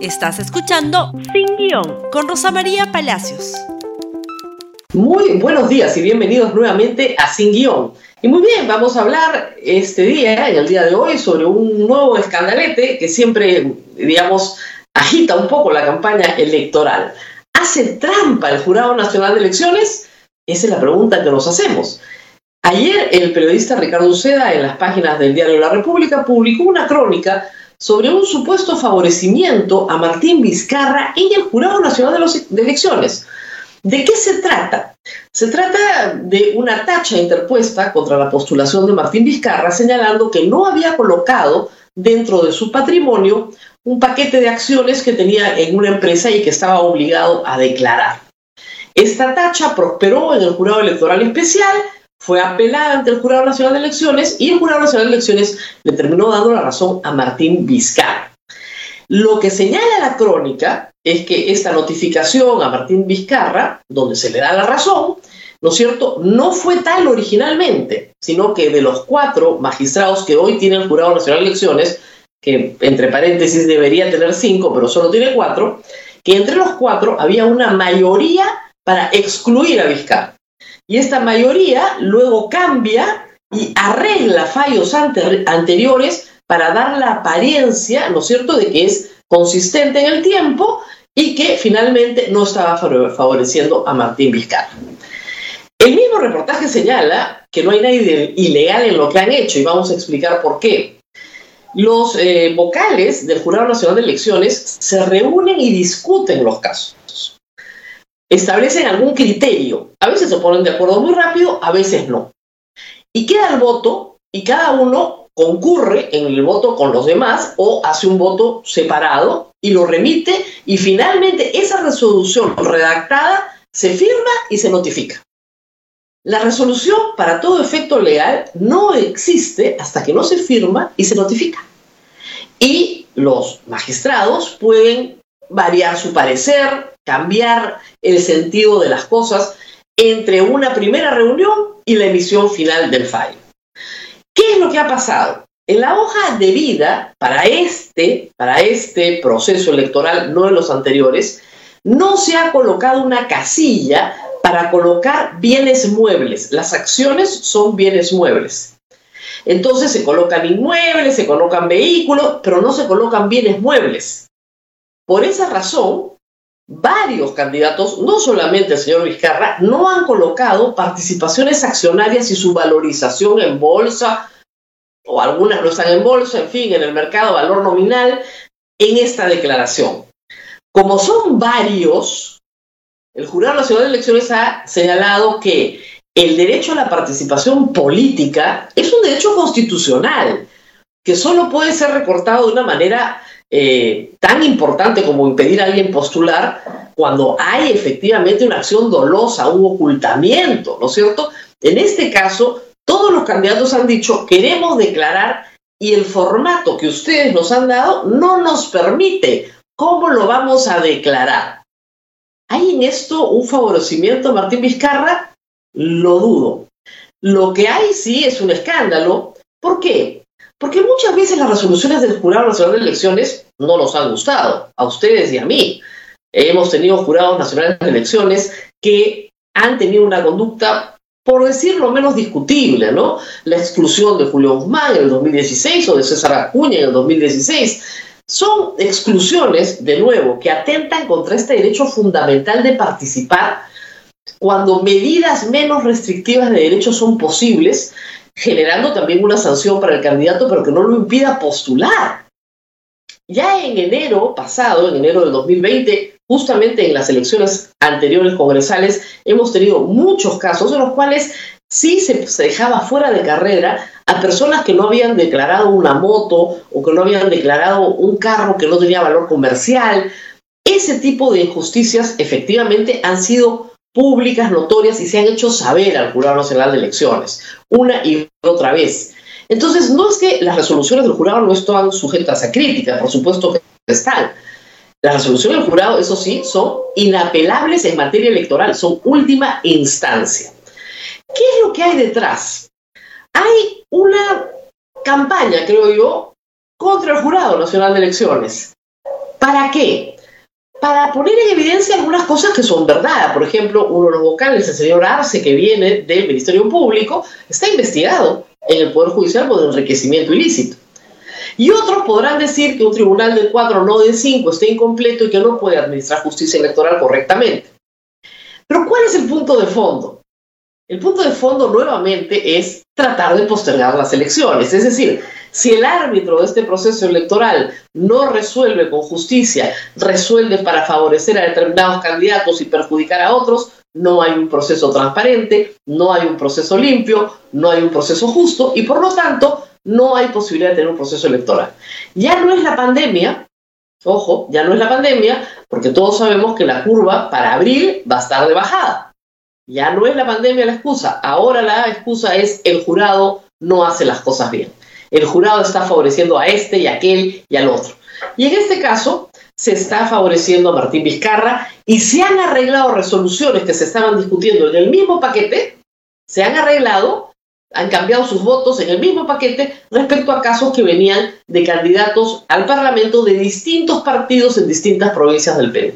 Estás escuchando Sin Guión con Rosa María Palacios. Muy buenos días y bienvenidos nuevamente a Sin Guión. Y muy bien, vamos a hablar este día, en el día de hoy, sobre un nuevo escandalete que siempre, digamos, agita un poco la campaña electoral. ¿Hace trampa el Jurado Nacional de Elecciones? Esa es la pregunta que nos hacemos. Ayer el periodista Ricardo Uceda en las páginas del diario La República publicó una crónica sobre un supuesto favorecimiento a Martín Vizcarra en el Jurado Nacional de, Elecciones. ¿De qué se trata? Se trata de una tacha interpuesta contra la postulación de Martín Vizcarra señalando que no había colocado dentro de su patrimonio un paquete de acciones que tenía en una empresa y que estaba obligado a declarar. Esta tacha prosperó en el jurado electoral especial fue apelada ante el Jurado Nacional de Elecciones y el Jurado Nacional de Elecciones le terminó dando la razón a Martín Vizcarra. Lo que señala la crónica es que esta notificación a Martín Vizcarra, donde se le da la razón, ¿no es cierto?, no fue tal originalmente, sino que de los cuatro magistrados que hoy tiene el Jurado Nacional de Elecciones, que entre paréntesis debería tener cinco, pero solo tiene cuatro, que entre los cuatro había una mayoría para excluir a Vizcarra. Y esta mayoría luego cambia y arregla fallos anteriores para dar la apariencia, ¿no es cierto?, de que es consistente en el tiempo y que finalmente no estaba favoreciendo a Martín Vizcarra. El mismo reportaje señala que no hay nadie ilegal en lo que han hecho y vamos a explicar por qué. Los eh, vocales del Jurado Nacional de Elecciones se reúnen y discuten los casos establecen algún criterio. A veces se ponen de acuerdo muy rápido, a veces no. Y queda el voto y cada uno concurre en el voto con los demás o hace un voto separado y lo remite y finalmente esa resolución redactada se firma y se notifica. La resolución para todo efecto legal no existe hasta que no se firma y se notifica. Y los magistrados pueden variar su parecer, cambiar el sentido de las cosas entre una primera reunión y la emisión final del fallo. ¿Qué es lo que ha pasado? En la hoja de vida para este, para este proceso electoral, no en los anteriores, no se ha colocado una casilla para colocar bienes muebles. Las acciones son bienes muebles. Entonces se colocan inmuebles, se colocan vehículos, pero no se colocan bienes muebles. Por esa razón, varios candidatos, no solamente el señor Vizcarra, no han colocado participaciones accionarias y su valorización en bolsa, o algunas no están en bolsa, en fin, en el mercado valor nominal, en esta declaración. Como son varios, el Jurado Nacional de Elecciones ha señalado que el derecho a la participación política es un derecho constitucional que solo puede ser recortado de una manera eh, tan importante como impedir a alguien postular cuando hay efectivamente una acción dolosa, un ocultamiento, ¿no es cierto? En este caso, todos los candidatos han dicho, queremos declarar y el formato que ustedes nos han dado no nos permite. ¿Cómo lo vamos a declarar? ¿Hay en esto un favorecimiento, Martín Vizcarra? Lo dudo. Lo que hay sí es un escándalo. ¿Por qué? Porque muchas veces las resoluciones del Jurado Nacional de Elecciones no nos han gustado, a ustedes y a mí. Hemos tenido jurados nacionales de elecciones que han tenido una conducta, por decirlo menos discutible, ¿no? La exclusión de Julio Guzmán en el 2016 o de César Acuña en el 2016. Son exclusiones, de nuevo, que atentan contra este derecho fundamental de participar cuando medidas menos restrictivas de derechos son posibles generando también una sanción para el candidato, pero que no lo impida postular. Ya en enero pasado, en enero del 2020, justamente en las elecciones anteriores congresales, hemos tenido muchos casos en los cuales sí se, dejaba fuera de carrera a personas que no habían declarado una moto o que no habían declarado un carro que no tenía valor comercial. Ese tipo de injusticias efectivamente han sido públicas, notorias y se han hecho saber al Jurado Nacional de Elecciones, una y otra vez. Entonces, no es que las resoluciones del jurado no están sujetas a crítica, por supuesto que están. Las resoluciones del jurado, eso sí, son inapelables en materia electoral, son última instancia. ¿Qué es lo que hay detrás? Hay una campaña, creo yo, contra el Jurado Nacional de Elecciones. ¿Para qué? Para poner en evidencia algunas cosas que son verdad. Por ejemplo, uno de los vocales, el señor Arce, que viene del Ministerio Público, está investigado en el Poder Judicial por enriquecimiento ilícito. Y otros podrán decir que un tribunal de cuatro, no de cinco, está incompleto y que no puede administrar justicia electoral correctamente. Pero ¿cuál es el punto de fondo? El punto de fondo nuevamente es tratar de postergar las elecciones. Es decir, si el árbitro de este proceso electoral no resuelve con justicia, resuelve para favorecer a determinados candidatos y perjudicar a otros, no hay un proceso transparente, no hay un proceso limpio, no hay un proceso justo y por lo tanto no hay posibilidad de tener un proceso electoral. Ya no es la pandemia, ojo, ya no es la pandemia, porque todos sabemos que la curva para abril va a estar de bajada. Ya no es la pandemia la excusa, ahora la excusa es el jurado no hace las cosas bien. El jurado está favoreciendo a este y a aquel y al otro. Y en este caso se está favoreciendo a Martín Vizcarra y se han arreglado resoluciones que se estaban discutiendo en el mismo paquete, se han arreglado, han cambiado sus votos en el mismo paquete respecto a casos que venían de candidatos al Parlamento de distintos partidos en distintas provincias del Perú.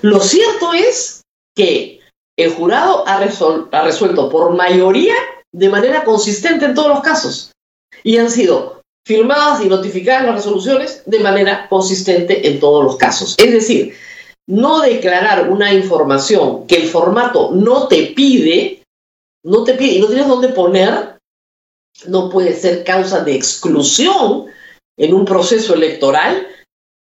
Lo cierto es que el jurado ha, ha resuelto por mayoría de manera consistente en todos los casos y han sido firmadas y notificadas las resoluciones de manera consistente en todos los casos. Es decir, no declarar una información que el formato no te pide, no te pide y no tienes dónde poner, no puede ser causa de exclusión en un proceso electoral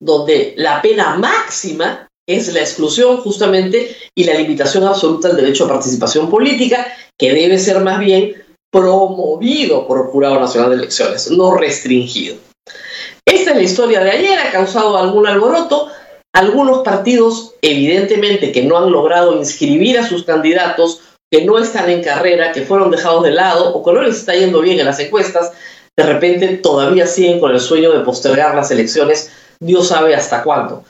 donde la pena máxima es la exclusión justamente y la limitación absoluta del derecho a participación política, que debe ser más bien promovido por el Jurado Nacional de Elecciones, no restringido. Esta es la historia de ayer, ha causado algún alboroto. Algunos partidos, evidentemente, que no han logrado inscribir a sus candidatos, que no están en carrera, que fueron dejados de lado o que no les está yendo bien en las encuestas, de repente todavía siguen con el sueño de postergar las elecciones, Dios sabe hasta cuándo.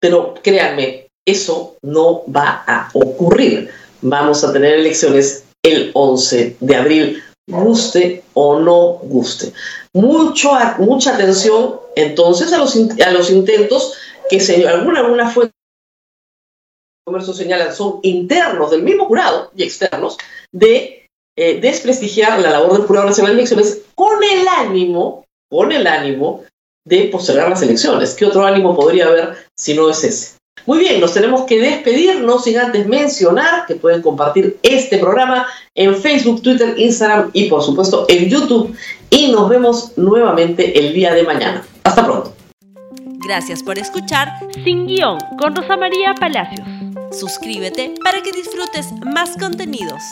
Pero créanme, eso no va a ocurrir. Vamos a tener elecciones el 11 de abril, guste o no guste. Mucho, mucha atención entonces a los, a los intentos que se, alguna, alguna fuente de comercio señalan son internos del mismo jurado y externos de eh, desprestigiar la labor del Jurado Nacional de Elecciones con el ánimo, con el ánimo de postergar las elecciones. ¿Qué otro ánimo podría haber si no es ese? Muy bien, nos tenemos que despedirnos sin antes mencionar que pueden compartir este programa en Facebook, Twitter, Instagram y por supuesto en YouTube. Y nos vemos nuevamente el día de mañana. Hasta pronto. Gracias por escuchar Sin Guión con Rosa María Palacios. Suscríbete para que disfrutes más contenidos.